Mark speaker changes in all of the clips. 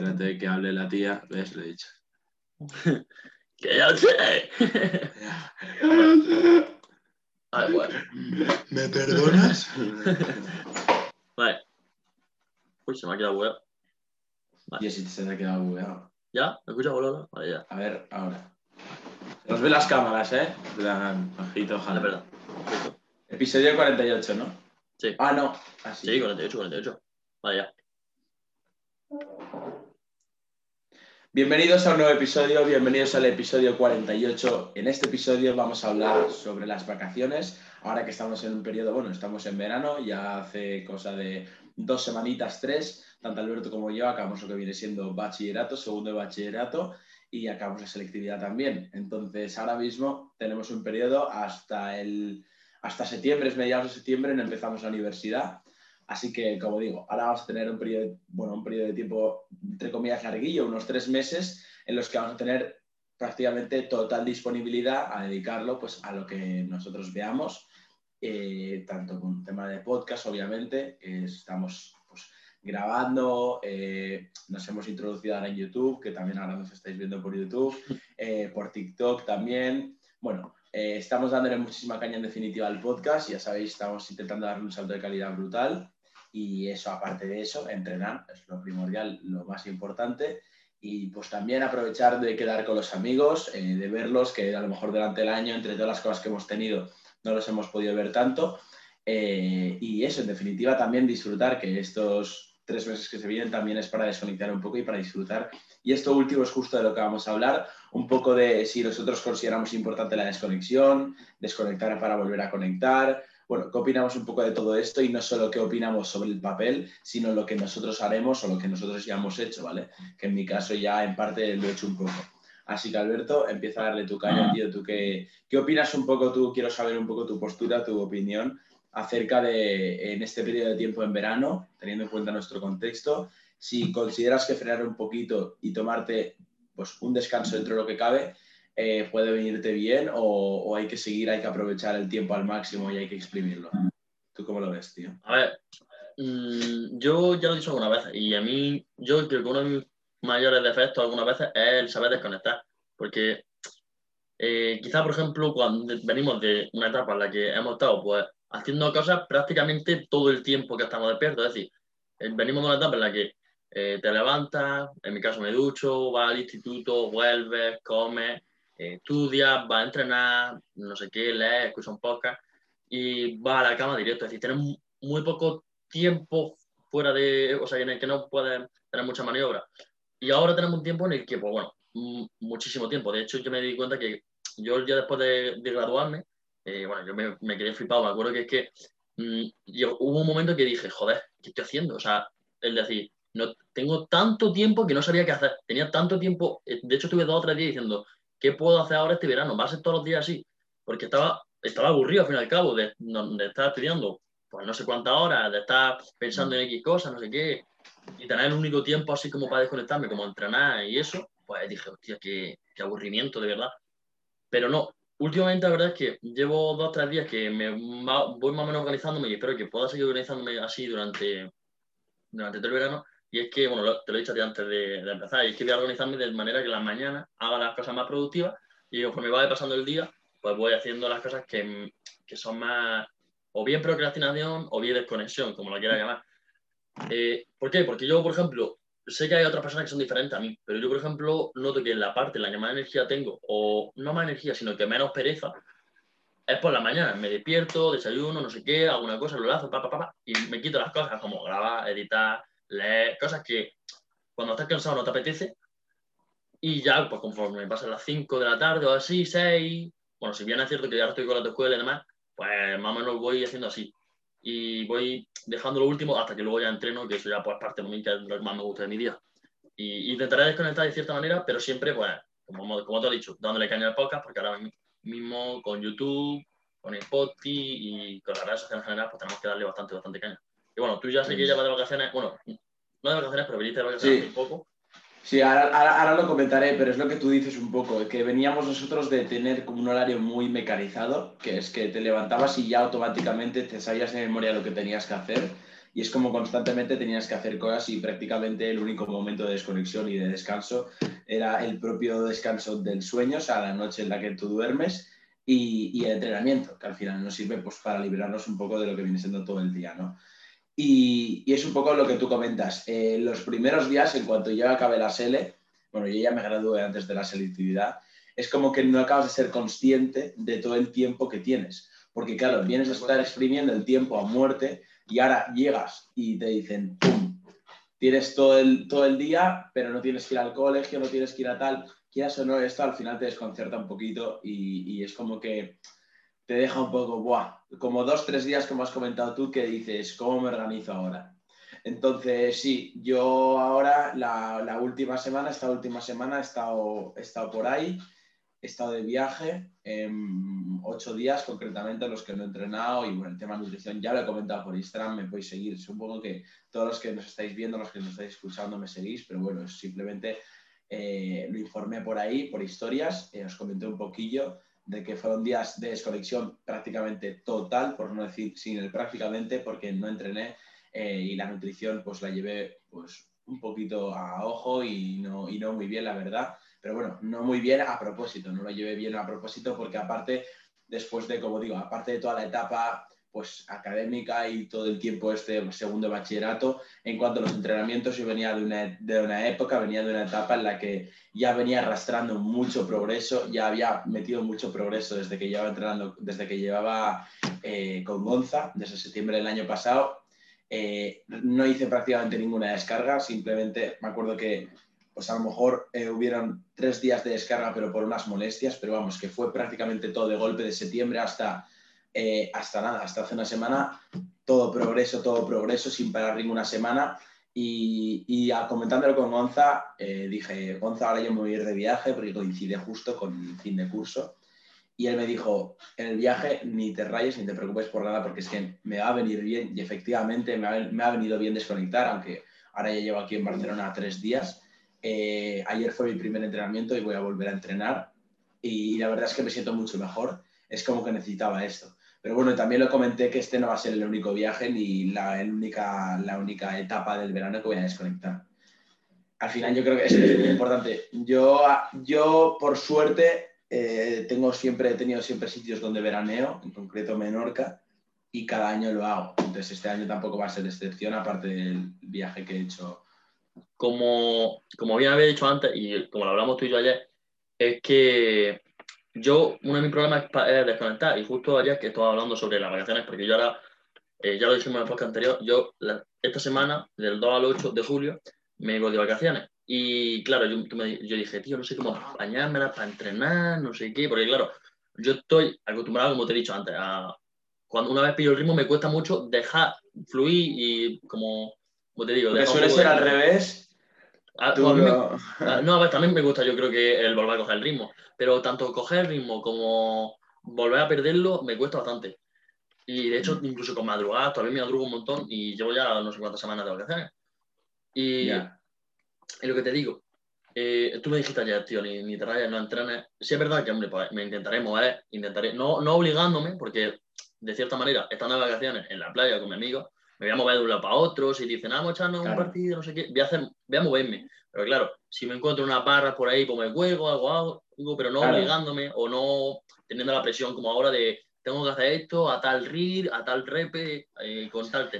Speaker 1: Espérate que hable la tía. ¿Ves? Lo he dicho.
Speaker 2: ¡Que ya sé! Vale, bueno.
Speaker 1: ¿Me perdonas?
Speaker 2: Vale. Uy, se me ha quedado huevo.
Speaker 1: Y así se te ha quedado bugueado.
Speaker 2: ¿Ya? ¿Me escuchas, boludo? Vale, ya.
Speaker 1: A ver, ahora. Se nos ven las cámaras, ¿eh? Plan, ojito,
Speaker 2: Vale,
Speaker 1: ojalá.
Speaker 2: perdón.
Speaker 1: Episodio 48, ¿no?
Speaker 2: Sí.
Speaker 1: Ah, no. Así.
Speaker 2: Sí, 48, 48. Vale, ya.
Speaker 1: Bienvenidos a un nuevo episodio, bienvenidos al episodio 48. En este episodio vamos a hablar sobre las vacaciones. Ahora que estamos en un periodo, bueno, estamos en verano, ya hace cosa de dos semanitas, tres. Tanto Alberto como yo acabamos lo que viene siendo bachillerato, segundo bachillerato y acabamos la selectividad también. Entonces, ahora mismo tenemos un periodo hasta el hasta septiembre, es mediados de septiembre, no empezamos la universidad. Así que, como digo, ahora vamos a tener un periodo, bueno, un periodo de tiempo, entre comillas, larguillo, unos tres meses, en los que vamos a tener prácticamente total disponibilidad a dedicarlo pues, a lo que nosotros veamos, eh, tanto con tema de podcast, obviamente, que estamos pues, grabando, eh, nos hemos introducido ahora en YouTube, que también ahora nos estáis viendo por YouTube, eh, por TikTok también. Bueno, estamos dándole muchísima caña en definitiva al podcast, ya sabéis, estamos intentando darle un salto de calidad brutal y eso, aparte de eso, entrenar es lo primordial, lo más importante. Y pues también aprovechar de quedar con los amigos, eh, de verlos, que a lo mejor durante el año, entre todas las cosas que hemos tenido, no los hemos podido ver tanto. Eh, y eso, en definitiva, también disfrutar, que estos tres meses que se vienen también es para desconectar un poco y para disfrutar. Y esto último es justo de lo que vamos a hablar, un poco de si nosotros consideramos importante la desconexión, desconectar para volver a conectar, bueno, qué opinamos un poco de todo esto y no solo qué opinamos sobre el papel, sino lo que nosotros haremos o lo que nosotros ya hemos hecho, ¿vale? Que en mi caso ya en parte lo he hecho un poco. Así que Alberto, empieza a darle tu caña, tío. ¿Tú qué, qué opinas un poco tú? Quiero saber un poco tu postura, tu opinión acerca de en este periodo de tiempo en verano, teniendo en cuenta nuestro contexto, si consideras que frenar un poquito y tomarte pues, un descanso dentro de lo que cabe, eh, puede venirte bien o, o, hay que seguir, hay que aprovechar el tiempo al máximo y hay que exprimirlo. ¿Tú cómo lo ves, tío?
Speaker 2: A ver, mmm, yo ya lo he dicho algunas veces y a mí, yo creo que uno de mis mayores defectos algunas veces es el saber desconectar, porque eh, quizá, por ejemplo, cuando venimos de una etapa en la que hemos estado pues, haciendo cosas prácticamente todo el tiempo que estamos despiertos, es decir, eh, venimos de una etapa en la que eh, te levantas, en mi caso me ducho, vas al instituto, vuelves, comes, eh, estudias, vas a entrenar, no sé qué, lees, escuchas un podcast y vas a la cama directo. Es decir, tienes muy poco tiempo fuera de, o sea, en el que no puedes tener mucha maniobra. Y ahora tenemos un tiempo en el que, pues bueno, muchísimo tiempo. De hecho, yo me di cuenta que yo el día después de, de graduarme, eh, bueno, yo me, me, quedé flipado. Me acuerdo que es que mmm, yo, hubo un momento que dije, joder, ¿qué estoy haciendo? O sea, es decir, no, tengo tanto tiempo que no sabía qué hacer. Tenía tanto tiempo, eh, de hecho, estuve dos o tres días diciendo, ¿qué puedo hacer ahora este verano? ¿Va a ser todos los días así? Porque estaba, estaba aburrido al fin y al cabo de, de estar estudiando pues no sé cuántas horas, de estar pensando en X cosas, no sé qué, y tener el único tiempo así como para desconectarme, como entrenar y eso, pues dije, hostia, qué, qué aburrimiento de verdad. Pero no, últimamente la verdad es que llevo dos o tres días que me voy más o menos organizándome y espero que pueda seguir organizándome así durante, durante todo el verano. Y es que, bueno, te lo he dicho antes de, de, empezar, y es que voy a organizarme de manera que las mañanas haga las cosas más productivas y conforme vaya pasando el día, pues voy haciendo las cosas que, que son más, o bien procrastinación o bien desconexión, como lo quiera llamar. Eh, ¿Por qué? Porque yo, por ejemplo, sé que hay otras personas que son diferentes a mí, pero yo, por ejemplo, noto que la parte en la que más energía tengo, o no más energía, sino que menos pereza, es por la mañana. Me despierto, desayuno, no sé qué, alguna cosa, lo lazo, pa, pa, pa, y me quito las cosas como grabar, editar, leer, cosas que cuando estás cansado no te apetece. Y ya, pues conforme pasan las 5 de la tarde o así, 6, bueno, si bien es cierto que ya estoy con la escuela y demás, pues más o menos voy haciendo así. Y voy dejando lo último hasta que luego ya entreno, que eso ya pues parte mí, que es lo que más me gusta de mi día. Y intentaré desconectar de cierta manera, pero siempre, pues, como, como te he dicho, dándole caña al podcast, porque ahora mismo con YouTube, con Spotify y con las redes sociales en general, pues tenemos que darle bastante, bastante caña. Y bueno, tú ya sé que ya vas de vacaciones, bueno, no de vacaciones, pero viniste de vacaciones
Speaker 1: Sí.
Speaker 2: un poco.
Speaker 1: Sí, ahora, ahora, ahora lo comentaré, pero es lo que tú dices un poco, que veníamos nosotros de tener como un horario muy mecanizado, que es que te levantabas y ya automáticamente te sabías de memoria lo que tenías que hacer, y es como constantemente tenías que hacer cosas y prácticamente el único momento de desconexión y de descanso era el propio descanso del sueño, o sea, la noche en la que tú duermes y, el entrenamiento, que al final nos sirve pues, para liberarnos un poco de lo que viene siendo todo el día, ¿no? Y, es un poco lo que tú comentas. Eh, los primeros días, en cuanto yo acabé la SELE, bueno, yo ya me gradué antes de la selectividad, es como que no acabas de ser consciente de todo el tiempo que tienes. Porque claro, vienes a estar exprimiendo el tiempo a muerte y ahora llegas y te dicen, ¡pum! Tienes todo el, todo el día, pero no tienes que ir al colegio, no tienes que ir a tal. Quieras o no, esto al final te desconcierta un poquito y, y es como que te deja un poco, ¡buah! Como dos, tres días, como has comentado tú, que dices, ¿cómo me organizo ahora? Entonces, sí, yo ahora, la, última semana, esta última semana he estado, he estado por ahí he estado de viaje en ocho días concretamente los que no he entrenado y bueno, el tema de nutrición ya lo he comentado por Instagram, me podéis seguir. Supongo que todos los que nos estáis viendo, los que nos estáis escuchando me seguís, pero bueno, simplemente eh, lo informé por ahí, por historias, eh, os comenté un poquillo de que fueron días de desconexión prácticamente total, por no decir sin el prácticamente, porque no entrené eh, y la nutrición pues la llevé pues un poquito a ojo y no, y no muy bien, la verdad. Pero bueno, no muy bien a propósito, no lo llevé bien a propósito porque aparte, después de, como digo, aparte de toda la etapa pues académica y todo el tiempo este segundo bachillerato, en cuanto a los entrenamientos, yo venía de una, de una época, venía de una etapa en la que ya venía arrastrando mucho progreso, ya había metido mucho progreso desde que llevaba entrenando, desde que llevaba eh, con Gonza, desde septiembre del año pasado. Eh, no hice prácticamente ninguna descarga, simplemente me acuerdo que pues a lo mejor eh, hubieron tres días de descarga, pero por unas molestias, pero vamos, que fue prácticamente todo de golpe de septiembre hasta, eh, hasta nada, hasta hace una semana, todo progreso, todo progreso, sin parar ninguna semana. Y, y comentándolo con Gonza, eh, dije, Gonza, ahora yo me voy a ir de viaje porque coincide justo con el fin de curso. Y él me dijo, en el viaje ni te rayes ni te preocupes por nada porque es que me va a venir bien y efectivamente me ha, me ha venido bien desconectar, aunque ahora ya llevo aquí en Barcelona tres días eh, ayer fue mi primer entrenamiento y voy a volver a entrenar y, la verdad es que me siento mucho mejor. Es como que necesitaba esto. Pero bueno, también lo comenté que este no va a ser el único viaje ni la, única, la única etapa del verano que voy a desconectar. Al final yo creo que es muy importante. Yo, yo por suerte, eh, tengo siempre, he tenido siempre sitios donde veraneo, en concreto Menorca, y cada año lo hago. Entonces este año tampoco va a ser excepción, aparte del viaje que he hecho
Speaker 2: como, como bien había dicho antes, y como lo hablamos tú y yo ayer, es que yo, uno de mis problemas es desconectar, y justo ayer que estaba hablando sobre las vacaciones, porque yo ahora, eh, ya lo dijimos en el podcast anterior, yo esta semana, del 2 al 8 de julio, me voy de vacaciones. Y claro, yo, yo dije, tío, no sé cómo bañármela para entrenar, no sé qué, porque claro, yo estoy acostumbrado, como te he dicho antes, a cuando una vez pillo el ritmo me cuesta mucho dejar fluir y como, como te digo...
Speaker 1: suele ser al revés
Speaker 2: Ah, ah, no... a ver, también me gusta, yo creo que el volver a coger el ritmo, pero tanto coger el ritmo como volver a perderlo me cuesta bastante. Y de hecho, incluso con madrugadas, todavía me madrugo un montón y llevo ya no sé cuántas semanas de vacaciones. Y, y lo que te digo, eh, tú me dijiste ayer, tío, ni, ni te rayas, no entrenes. Sí es verdad que, hombre, pues, me intentaré mover, intentaré, no, no obligándome, porque de cierta manera, estando de vacaciones en la playa con mi amigo, me voy a mover de un lado para otro, si dicen, ah, vamos a echarnos un partido, no sé qué, voy a, hacer, voy a moverme. Pero claro, si me encuentro una barra por ahí, pues me juego, algo, algo, pero no obligándome o no teniendo la presión como ahora de tengo que hacer esto a tal RIR, a tal repe, eh, con tal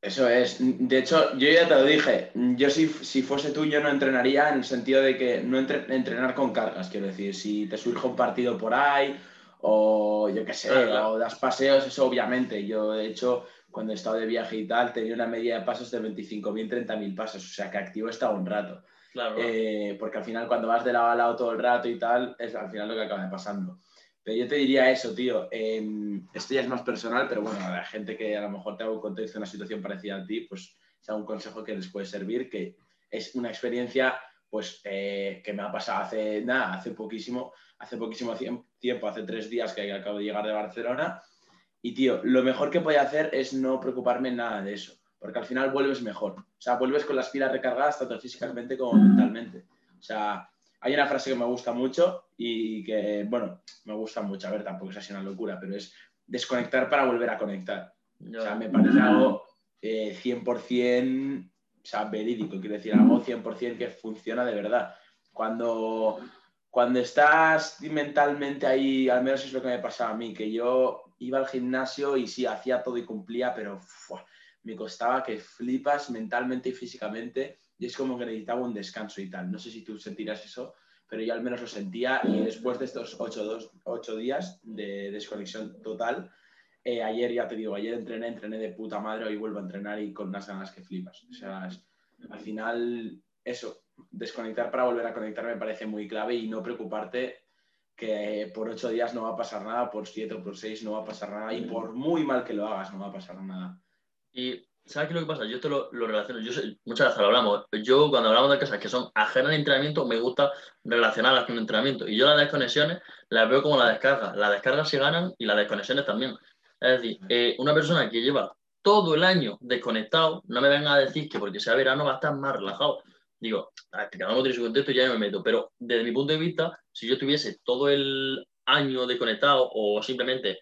Speaker 1: Eso es. De hecho, yo ya te lo dije. Yo si, si fuese tú, yo no entrenaría en el sentido de que no entrenar con cargas. Quiero decir, si te surge un partido por ahí o yo qué sé, o das paseos, eso obviamente. Yo, de hecho, cuando he estado de viaje y tal, tenía una media de pasos de 25.000, 30.000 pasos, o sea que activo está un rato.
Speaker 2: Claro.
Speaker 1: Eh, porque al final cuando vas de lado a lado todo el rato y tal, es al final lo que acaba pasando. Pero yo te diría eso, tío. Eh, esto ya es más personal, pero bueno, a la gente que a lo mejor te hago un contexto una situación parecida a ti, pues sea un consejo que les puede servir, que es una experiencia pues eh, que me ha pasado hace nada, hace poquísimo, hace poquísimo tiempo, hace tres días que acabo de llegar de Barcelona y tío, lo mejor que voy hacer es no preocuparme en nada de eso, porque al final vuelves mejor. O sea, vuelves con las pilas recargadas tanto físicamente como mentalmente. O sea, hay una frase que me gusta mucho y que, bueno, me gusta mucho, a ver, tampoco es así una locura, pero es desconectar para volver a conectar. O sea, me parece algo eh, 100%, o sea, verídico, quiero decir, algo 100% que funciona de verdad. Cuando, cuando estás mentalmente ahí, al menos es lo que me pasaba a mí, que yo iba al gimnasio y sí, hacía todo y cumplía, pero me costaba que flipas mentalmente y físicamente y es como que necesitaba un descanso y tal. No sé si tú sentirás eso, pero yo al menos lo sentía y después de estos ocho, días de desconexión total, eh, ayer ya te digo, ayer entrené, entrené de puta madre, hoy vuelvo a entrenar y con unas ganas que flipas. O sea, al final eso, desconectar para volver a conectar me parece muy clave y no preocuparte que por ocho días no va a pasar nada, por siete o por seis no va a pasar nada y por muy mal que lo hagas no va a pasar nada.
Speaker 2: Y ¿sabes qué es lo que pasa? Yo te lo, lo relaciono, yo muchas veces lo hablamos, yo cuando hablamos de cosas que son ajenas al entrenamiento me gusta relacionarlas con el entrenamiento y yo las desconexiones las veo como la descarga, las descargas se ganan y las desconexiones también. Es decir, eh, una persona que lleva todo el año desconectado, no me venga a decir que porque sea verano va a estar más relajado digo, cada uno tiene su contexto y ya me meto, pero desde mi punto de vista, si yo tuviese todo el año desconectado o simplemente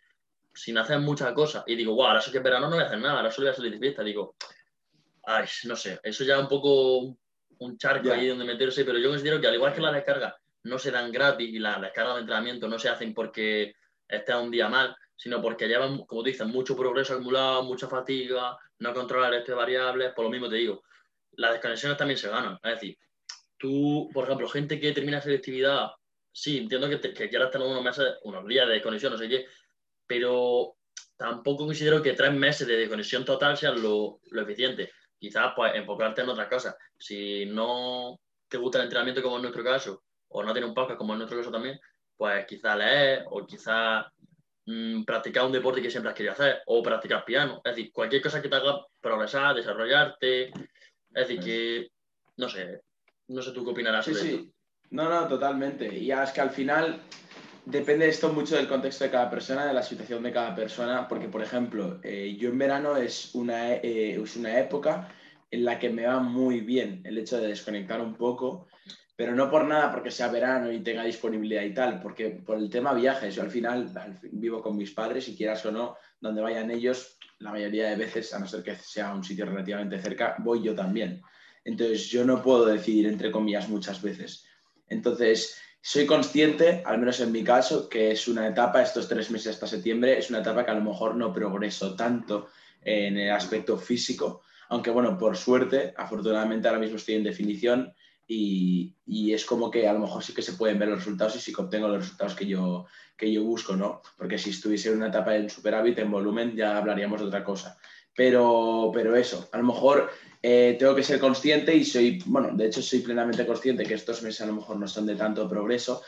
Speaker 2: sin hacer muchas cosas y digo, wow, ahora sí que es verano no voy a hacer nada, ahora solo voy a salir de fiesta, digo, ay, no sé, eso ya es un poco un charco ahí donde meterse, pero yo considero que al igual que las descargas no se dan gratis y las descargas de entrenamiento no se hacen porque esté un día mal, sino porque llevan, como te dicen, mucho progreso acumulado, mucha fatiga, no controlar estas variables, por lo mismo te digo, las desconexiones también se ganan. Es decir, tú, por ejemplo, gente que termina selectividad, sí, entiendo que, que quieras tener unos meses, unos días de desconexión, no sé qué, pero tampoco considero que tres meses de desconexión total sean lo, lo eficiente. Quizás, pues, enfocarte en otras cosas. Si no te gusta el entrenamiento, como en nuestro caso, o no tiene un podcast, como en nuestro caso también, pues quizás leer o quizás mm, practicar un deporte que siempre has querido hacer o practicar piano. Es decir, cualquier cosa que te haga progresar, desarrollarte, es decir, que, no sé, no sé tú qué opinarás
Speaker 1: sí, sí. No, no, totalmente. Y es que al final depende esto mucho del contexto de cada persona, de la situación de cada persona, porque, por ejemplo, eh, yo en verano es una, eh, es una época en la que me va muy bien el hecho de desconectar un poco, pero no por nada porque sea verano y tenga disponibilidad y tal, porque por el tema viajes, yo al final vivo con mis padres y quieras o no, donde vayan ellos, la mayoría de veces, a no ser que sea un sitio relativamente cerca, voy yo también. Entonces, yo no puedo decidir, entre comillas, muchas veces. Entonces, soy consciente, al menos en mi caso, que es una etapa, estos tres meses hasta septiembre, es una etapa que a lo mejor no progreso tanto en el aspecto físico, aunque bueno, por suerte, afortunadamente ahora mismo estoy en definición y, es como que a lo mejor sí que se pueden ver los resultados y sí que obtengo los resultados que yo, que yo busco, ¿no? Porque si estuviese en una etapa en superávit, en volumen, ya hablaríamos de otra cosa. Pero, pero eso, a lo mejor eh, tengo que ser consciente y soy, bueno, de hecho soy plenamente consciente que estos meses a lo mejor no son de tanto progreso,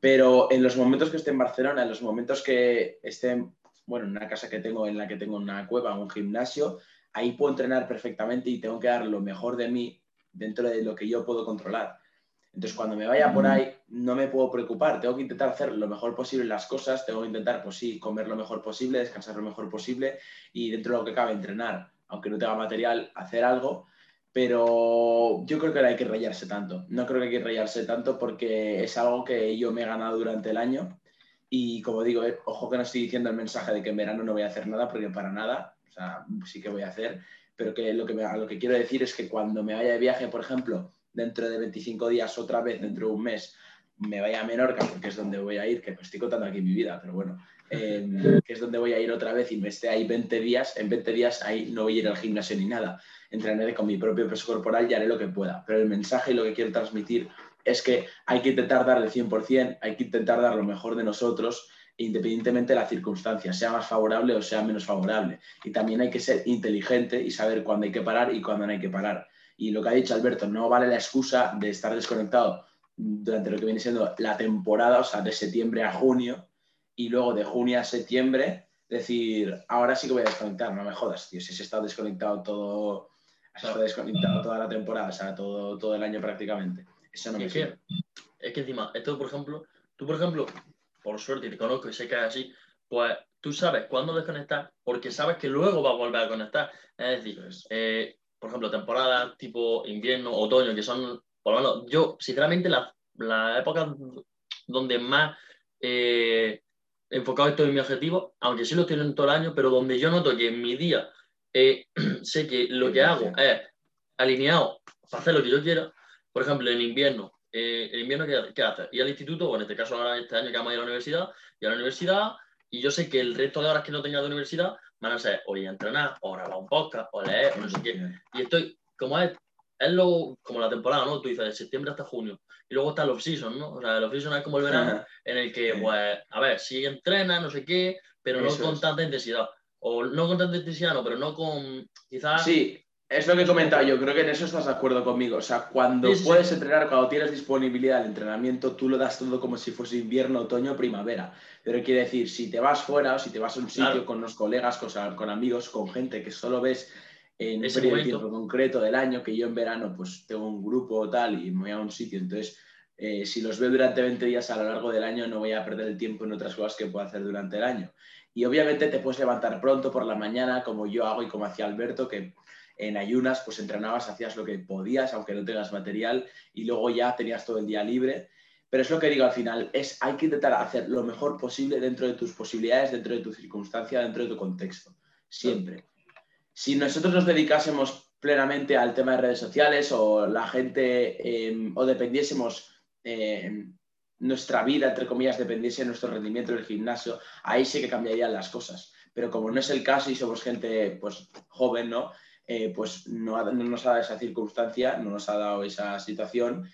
Speaker 1: pero en los momentos que esté en Barcelona, en los momentos que esté, bueno, en una casa que tengo, en la que tengo una cueva, un gimnasio, ahí puedo entrenar perfectamente y tengo que dar lo mejor de mí dentro de lo que yo puedo controlar. Entonces, cuando me vaya por ahí, no me puedo preocupar. Tengo que intentar hacer lo mejor posible las cosas. Tengo que intentar, pues sí, comer lo mejor posible, descansar lo mejor posible y dentro de lo que cabe entrenar, aunque no tenga material, hacer algo. Pero yo creo que no hay que rayarse tanto. No creo que hay que rayarse tanto porque es algo que yo me he ganado durante el año. Y como digo, eh, ojo que no estoy diciendo el mensaje de que en verano no voy a hacer nada, porque para nada, o sea, sí que voy a hacer. Pero que lo que, quiero decir es que cuando me vaya de viaje, por ejemplo, dentro de 25 días otra vez, dentro de un mes, me vaya a Menorca, porque es donde voy a ir, que estoy contando aquí mi vida, pero bueno, em, que es donde voy a ir otra vez y me esté ahí 20 días, en 20 días ahí no voy a ir al gimnasio ni nada, entrenaré con mi propio peso corporal y haré lo que pueda, pero el mensaje y lo que quiero transmitir es que hay que intentar dar el 100%, hay que intentar dar lo mejor de nosotros, independientemente de la circunstancia, sea más favorable o sea menos favorable. Y también hay que ser inteligente y saber cuándo hay que parar y cuándo no hay que parar. Y lo que ha dicho Alberto, no vale la excusa de estar desconectado durante lo que viene siendo la temporada, o sea, de septiembre a junio, y luego de junio a septiembre, decir, ahora sí que voy a desconectar, no me jodas, tío, si se está desconectado todo, se desconectado toda la temporada, o sea, todo, todo el año prácticamente. Eso no me
Speaker 2: es que encima, esto, por ejemplo, tú, por ejemplo, por suerte te conozco y sé que es así, pues tú sabes cuándo desconectar porque sabes que luego va a volver a conectar. Es decir, eh, por ejemplo, temporadas tipo invierno, otoño, que son, por lo menos, yo, sinceramente, la, la época donde más eh, enfocado estoy en mi objetivo, aunque sí lo estoy en todo el año, pero donde yo noto que en mi día eh, sé que lo que hago es alineado para hacer lo que yo quiera. Por ejemplo, en invierno, eh, ¿en invierno ¿qué, qué haces? Ir al instituto, o en este caso ahora este año que vamos a ir a la universidad, y a la universidad, y yo sé que el resto de horas que no tenga de universidad van a ser o ir a entrenar, o grabar un podcast, o leer, o no sé qué. Y estoy, como es, es lo, como la temporada, ¿no? Tú dices, de septiembre hasta junio. Y luego está el off-season, ¿no? O sea, el off-season es como el verano, en el que, pues, a ver, sí entrena, no sé qué, pero no con tanta intensidad. O no con tanta intensidad, no, pero no con, quizás...
Speaker 1: Sí, es lo que he comentado yo, creo que en eso estás de acuerdo conmigo. O sea, cuando puedes entrenar, cuando tienes disponibilidad al entrenamiento, tú lo das todo como si fuese invierno, otoño, primavera. Pero quiere decir, si te vas fuera o si te vas a un sitio con los colegas, con, con, amigos, con gente que solo ves en ese periodo de tiempo concreto del año, que yo en verano pues tengo un grupo o tal y me voy a un sitio, entonces eh, si los veo durante 20 días a lo largo del año no voy a perder el tiempo en otras cosas que puedo hacer durante el año. Y obviamente te puedes levantar pronto por la mañana, como yo hago y como hacía Alberto, que en ayunas, pues entrenabas, hacías lo que podías, aunque no tengas material, y luego ya tenías todo el día libre. Pero es lo que digo al final, es hay que intentar hacer lo mejor posible dentro de tus posibilidades, dentro de tu circunstancia, dentro de tu contexto. Siempre. Si nosotros nos dedicásemos plenamente al tema de redes sociales o la gente, em, o dependiésemos em, nuestra vida, entre comillas, dependiese de nuestro rendimiento en el gimnasio, ahí sí que cambiarían las cosas. Pero como no es el caso y somos gente pues, joven, ¿no? Eh, pues no, nos ha dado esa circunstancia, no nos ha dado esa situación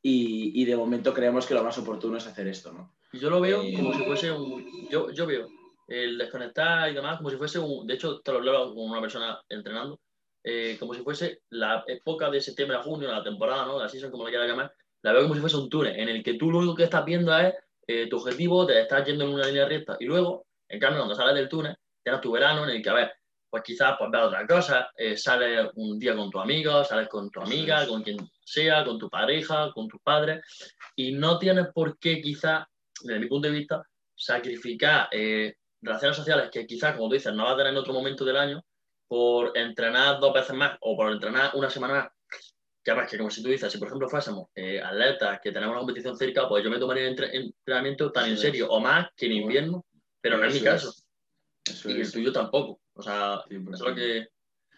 Speaker 1: y, de momento creemos que lo más oportuno es hacer esto, ¿no?
Speaker 2: Yo lo veo eh, como si fuese un... Yo, yo veo el desconectar y demás como si fuese un... De hecho, te lo hablo con una persona entrenando, eh, como si fuese la época de septiembre a junio, la temporada, ¿no? La season, como le quieras llamar, la veo como si fuese un túnel en el que tú lo único que estás viendo es tu objetivo, te estás yendo en una línea recta y luego, en cambio, cuando sales del túnel, tienes tu verano en el que, a ver, pues quizás pues, otra cosa, eh, sales un día con tu amigo, sales con tu amiga, con quien sea, con tu pareja, con tus padres, y no tienes por qué quizás, desde mi punto de vista, sacrificar eh, relaciones sociales que quizás, como tú dices, no vas a tener en otro momento del año por entrenar dos veces más o por entrenar una semana más. Que además, que como si tú dices, si por ejemplo fuésemos eh, atletas que tenemos una competición cerca, pues yo me tomaría el entrenamiento tan en serio o más que en invierno, pero no es mi caso. y el tuyo tampoco. O sea, es lo que...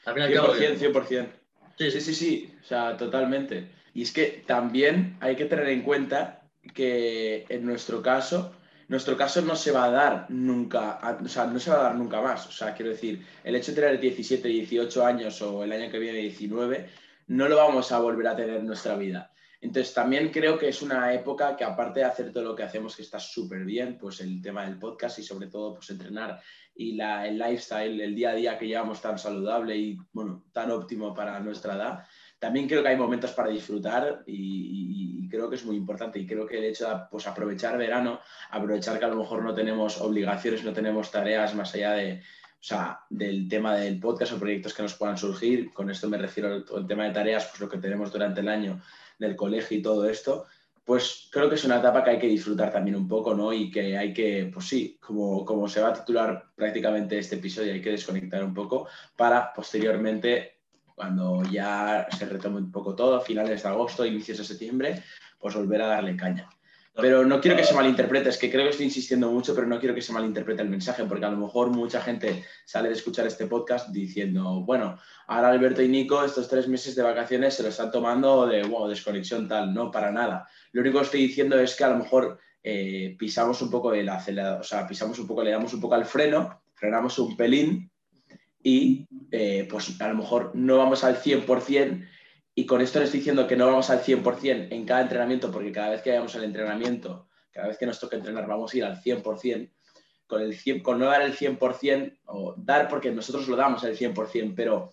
Speaker 1: Al final 100%, 100%. Sí, sí, sí, sí, o sea, totalmente. Y es que también hay que tener en cuenta que en nuestro caso, nuestro caso no se va a dar nunca, o sea, no se va a dar nunca más. O sea, quiero decir, el hecho de tener 17, 18 años o el año que viene 19, no lo vamos a volver a tener en nuestra vida. Entonces, también creo que es una época que aparte de hacer todo lo que hacemos, que está súper bien, pues el tema del podcast y sobre todo, pues entrenar y la, el lifestyle, el día a día que llevamos tan saludable y, bueno, tan óptimo para nuestra edad, también creo que hay momentos para disfrutar y, creo que es muy importante. Y creo que el hecho de pues, aprovechar verano, aprovechar que a lo mejor no tenemos obligaciones, no tenemos tareas más allá de, o sea, del tema del podcast o proyectos que nos puedan surgir. Con esto me refiero al, tema de tareas, pues lo que tenemos durante el año del colegio y todo esto, pues creo que es una etapa que hay que disfrutar también un poco, ¿no? Y que hay que, pues sí, como, como se va a titular prácticamente este episodio, hay que desconectar un poco para posteriormente, cuando ya se retome un poco todo, finales de agosto, inicios de septiembre, pues volver a darle caña. Pero no quiero que se malinterprete, es que creo que estoy insistiendo mucho, pero no quiero que se malinterprete el mensaje, porque a lo mejor mucha gente sale de escuchar este podcast diciendo, bueno, ahora Alberto y Nico estos tres meses de vacaciones se lo están tomando de wow, desconexión tal, no, para nada. Lo único que estoy diciendo es que a lo mejor eh, pisamos un poco el acelerador, o sea, pisamos un poco, le damos un poco al freno, frenamos un pelín y eh, pues a lo mejor no vamos al 100%, y con esto les estoy diciendo que no vamos al 100% en cada entrenamiento, porque cada vez que vayamos al entrenamiento, cada vez que nos toque entrenar, vamos a ir al 100%. Con, el con no dar el 100%, o dar porque nosotros lo damos el 100%, pero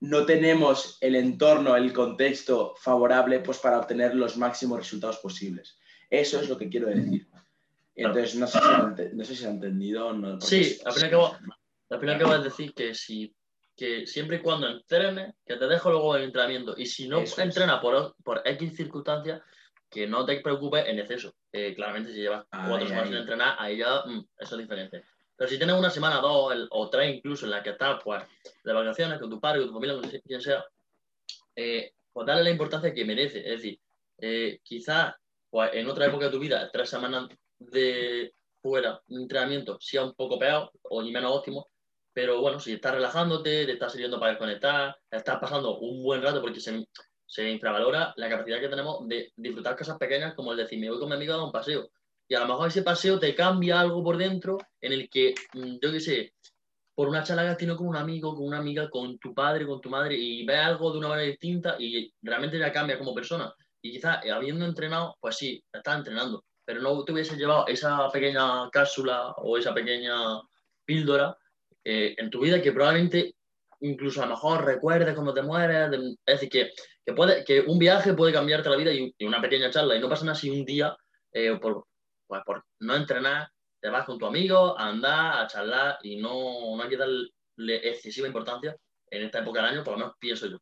Speaker 1: no tenemos el entorno, el contexto favorable pues, para obtener los máximos resultados posibles. Eso es lo que quiero decir. Entonces, no sé si, se ha entendido. No,
Speaker 2: sí, al final acabo de decir que si que siempre y cuando entrene, que te dejo luego el entrenamiento. Y si no entrena por, por X circunstancias, que no te preocupes en exceso. claramente, si llevas cuatro semanas sin entrenar, ahí ya mm, eso es diferente. Pero si tienes una semana, dos o tres incluso en la que estás pues, de vacaciones con tu padre, con tu familia, con quien sea, eh, pues dale la importancia que merece. Es decir, eh, quizás pues, en otra época de tu vida, tres semanas de fuera de entrenamiento sea un poco peor o ni menos óptimo, pero bueno, si estás relajándote, te estás sirviendo para desconectar, estás pasando un buen rato porque se, se infravalora la capacidad que tenemos de disfrutar cosas pequeñas como el decir, me voy con mi amigo a dar un paseo. Y a lo mejor ese paseo te cambia algo por dentro en el que, mm, yo qué sé, por una charla tenido con un amigo, con una amiga, con tu padre, con tu madre, y ves algo de una manera distinta y realmente ya cambia como persona. Y quizás eh, habiendo entrenado, pues sí, estás entrenando, pero no te hubiese llevado esa pequeña cápsula o esa pequeña píldora eh, en tu vida que probablemente incluso a lo mejor recuerdes cuando te mueres. es decir, que, que, puede, que un viaje puede cambiarte la vida y, una pequeña charla y no pasa nada si un día, eh, por, pues, por no entrenar, te vas con tu amigo a andar, a charlar y no, no hay que darle excesiva importancia en esta época del año, por lo menos pienso yo.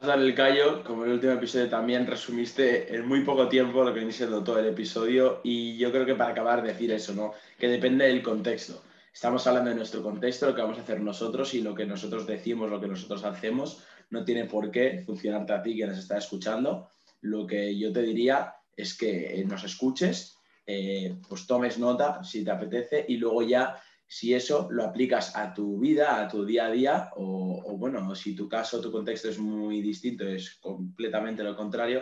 Speaker 1: Dar el callo, como en el último episodio también resumiste en muy poco tiempo lo que viene siendo todo el episodio y yo creo que para acabar decir eso, ¿no? Que depende del contexto. Estamos hablando de nuestro contexto, lo que vamos a hacer nosotros y lo que nosotros decimos, lo que nosotros hacemos, no tiene por qué funcionarte a ti que nos escuchando. Lo que yo te diría es que eh, nos escuches, eh, pues tomes nota si te apetece y luego ya si eso lo aplicas a tu vida, a tu día a día, o, bueno, si tu caso, tu contexto es muy distinto, es completamente lo contrario,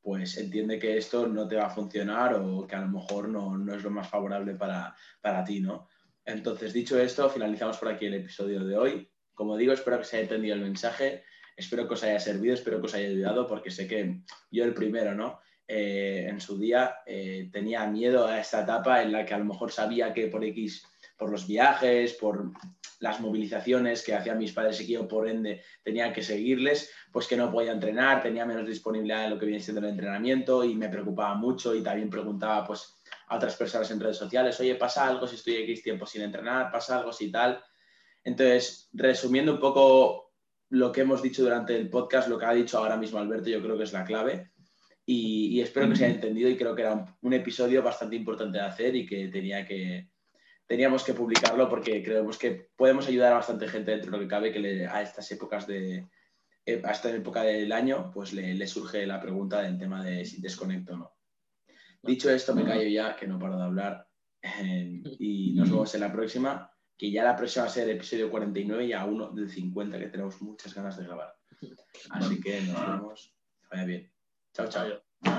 Speaker 1: pues entiende que esto no te va a funcionar o que a lo mejor no, no es lo más favorable para, para ti, ¿no? Entonces, dicho esto, finalizamos por aquí el episodio de hoy. Como digo, espero que se haya entendido el mensaje, espero que os haya servido, espero que os haya ayudado, porque sé que yo el primero, ¿no? Eh, en su día eh, tenía miedo a esta etapa en la que a lo mejor sabía que por X, por los viajes, por las movilizaciones que hacían mis padres y que yo por ende tenía que seguirles, pues que no podía entrenar, tenía menos disponibilidad en lo que viene siendo el entrenamiento y me preocupaba mucho y también preguntaba pues a otras personas en redes sociales, oye, pasa algo si estoy X tiempo sin entrenar, pasa algo si tal. Entonces, resumiendo un poco lo que hemos dicho durante el podcast, lo que ha dicho ahora mismo Alberto, yo creo que es la clave. Y, espero que se haya entendido y creo que era un, episodio bastante importante de hacer y que, tenía que teníamos que publicarlo porque creemos que podemos ayudar a bastante gente dentro de lo que cabe que a estas épocas de eh, a esta época del año pues le, le surge la pregunta del tema de si desconecto o no. Dicho esto, me callo ya, que no paro de hablar. Eh, y nos vemos en la próxima, que ya la próxima va a ser el episodio 49 y a uno del 50, que tenemos muchas ganas de grabar. Así que nos vemos. Vaya bien. Chao, chao.